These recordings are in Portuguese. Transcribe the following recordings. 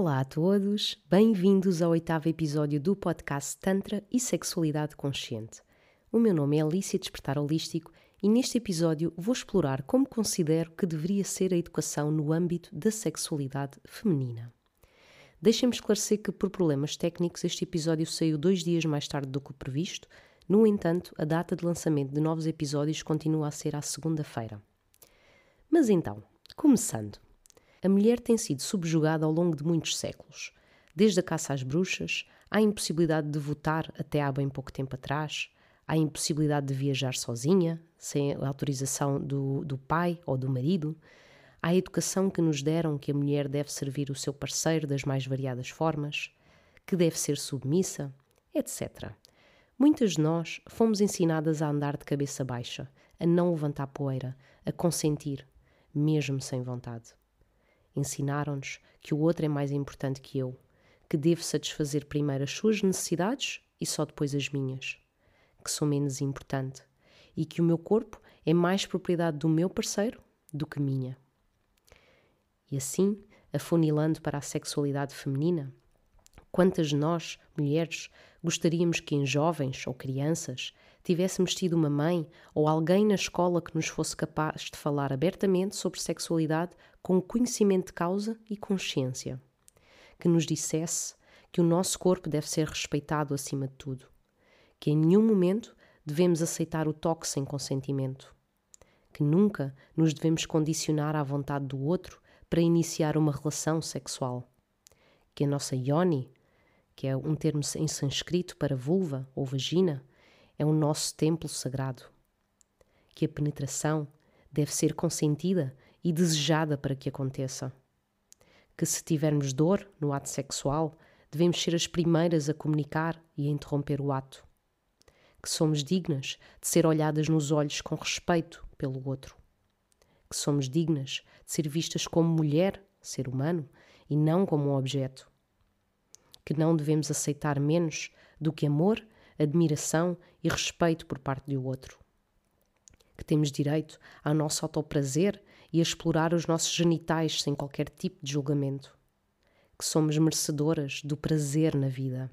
Olá a todos, bem-vindos ao oitavo episódio do podcast Tantra e Sexualidade Consciente. O meu nome é Alicia Despertar Holístico e neste episódio vou explorar como considero que deveria ser a educação no âmbito da sexualidade feminina. Deixem-me esclarecer que, por problemas técnicos, este episódio saiu dois dias mais tarde do que o previsto, no entanto, a data de lançamento de novos episódios continua a ser à segunda-feira. Mas então, começando. A mulher tem sido subjugada ao longo de muitos séculos, desde a caça às bruxas, à impossibilidade de votar até há bem pouco tempo atrás, à impossibilidade de viajar sozinha, sem a autorização do, do pai ou do marido, à educação que nos deram que a mulher deve servir o seu parceiro das mais variadas formas, que deve ser submissa, etc. Muitas de nós fomos ensinadas a andar de cabeça baixa, a não levantar poeira, a consentir, mesmo sem vontade. Ensinaram-nos que o outro é mais importante que eu, que devo satisfazer primeiro as suas necessidades e só depois as minhas, que sou menos importante e que o meu corpo é mais propriedade do meu parceiro do que minha. E assim, afunilando para a sexualidade feminina, quantas nós, mulheres, gostaríamos que em jovens ou crianças tivéssemos tido uma mãe ou alguém na escola que nos fosse capaz de falar abertamente sobre sexualidade com conhecimento de causa e consciência, que nos dissesse que o nosso corpo deve ser respeitado acima de tudo, que em nenhum momento devemos aceitar o toque sem consentimento, que nunca nos devemos condicionar à vontade do outro para iniciar uma relação sexual, que a nossa yoni, que é um termo em sânscrito para vulva ou vagina, é o nosso templo sagrado, que a penetração deve ser consentida e desejada para que aconteça. Que se tivermos dor no ato sexual, devemos ser as primeiras a comunicar e a interromper o ato. Que somos dignas de ser olhadas nos olhos com respeito pelo outro. Que somos dignas de ser vistas como mulher, ser humano, e não como um objeto. Que não devemos aceitar menos do que amor, admiração e respeito por parte do outro. Que temos direito ao nosso autoprazer e a explorar os nossos genitais sem qualquer tipo de julgamento. Que somos merecedoras do prazer na vida.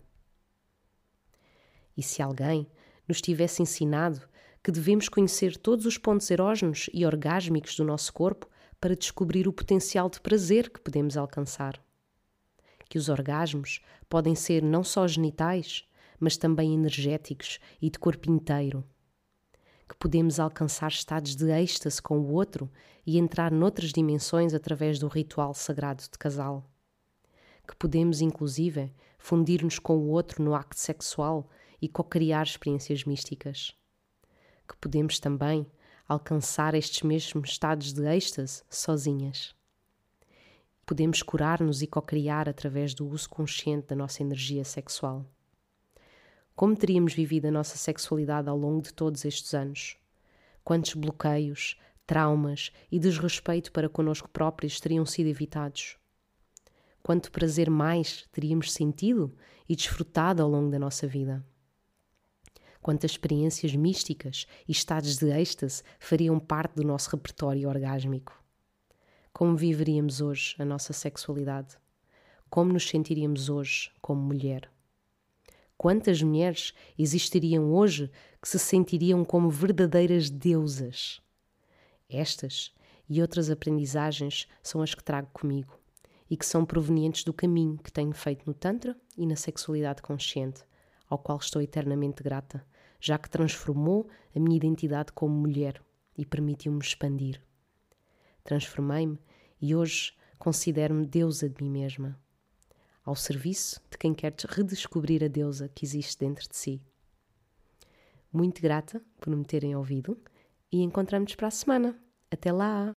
E se alguém nos tivesse ensinado que devemos conhecer todos os pontos erógenos e orgásmicos do nosso corpo para descobrir o potencial de prazer que podemos alcançar. Que os orgasmos podem ser não só genitais, mas também energéticos e de corpo inteiro que podemos alcançar estados de êxtase com o outro e entrar noutras dimensões através do ritual sagrado de casal. Que podemos, inclusive, fundir-nos com o outro no acto sexual e co-criar experiências místicas. Que podemos também alcançar estes mesmos estados de êxtase sozinhas. Podemos curar-nos e co-criar através do uso consciente da nossa energia sexual. Como teríamos vivido a nossa sexualidade ao longo de todos estes anos? Quantos bloqueios, traumas e desrespeito para connosco próprios teriam sido evitados? Quanto prazer mais teríamos sentido e desfrutado ao longo da nossa vida? Quantas experiências místicas e estados de êxtase fariam parte do nosso repertório orgásmico? Como viveríamos hoje a nossa sexualidade? Como nos sentiríamos hoje como mulher? Quantas mulheres existiriam hoje que se sentiriam como verdadeiras deusas? Estas e outras aprendizagens são as que trago comigo e que são provenientes do caminho que tenho feito no Tantra e na sexualidade consciente, ao qual estou eternamente grata, já que transformou a minha identidade como mulher e permitiu-me expandir. Transformei-me e hoje considero-me deusa de mim mesma ao serviço de quem quer redescobrir a deusa que existe dentro de si. Muito grata por me terem ouvido e encontramos para a semana. Até lá!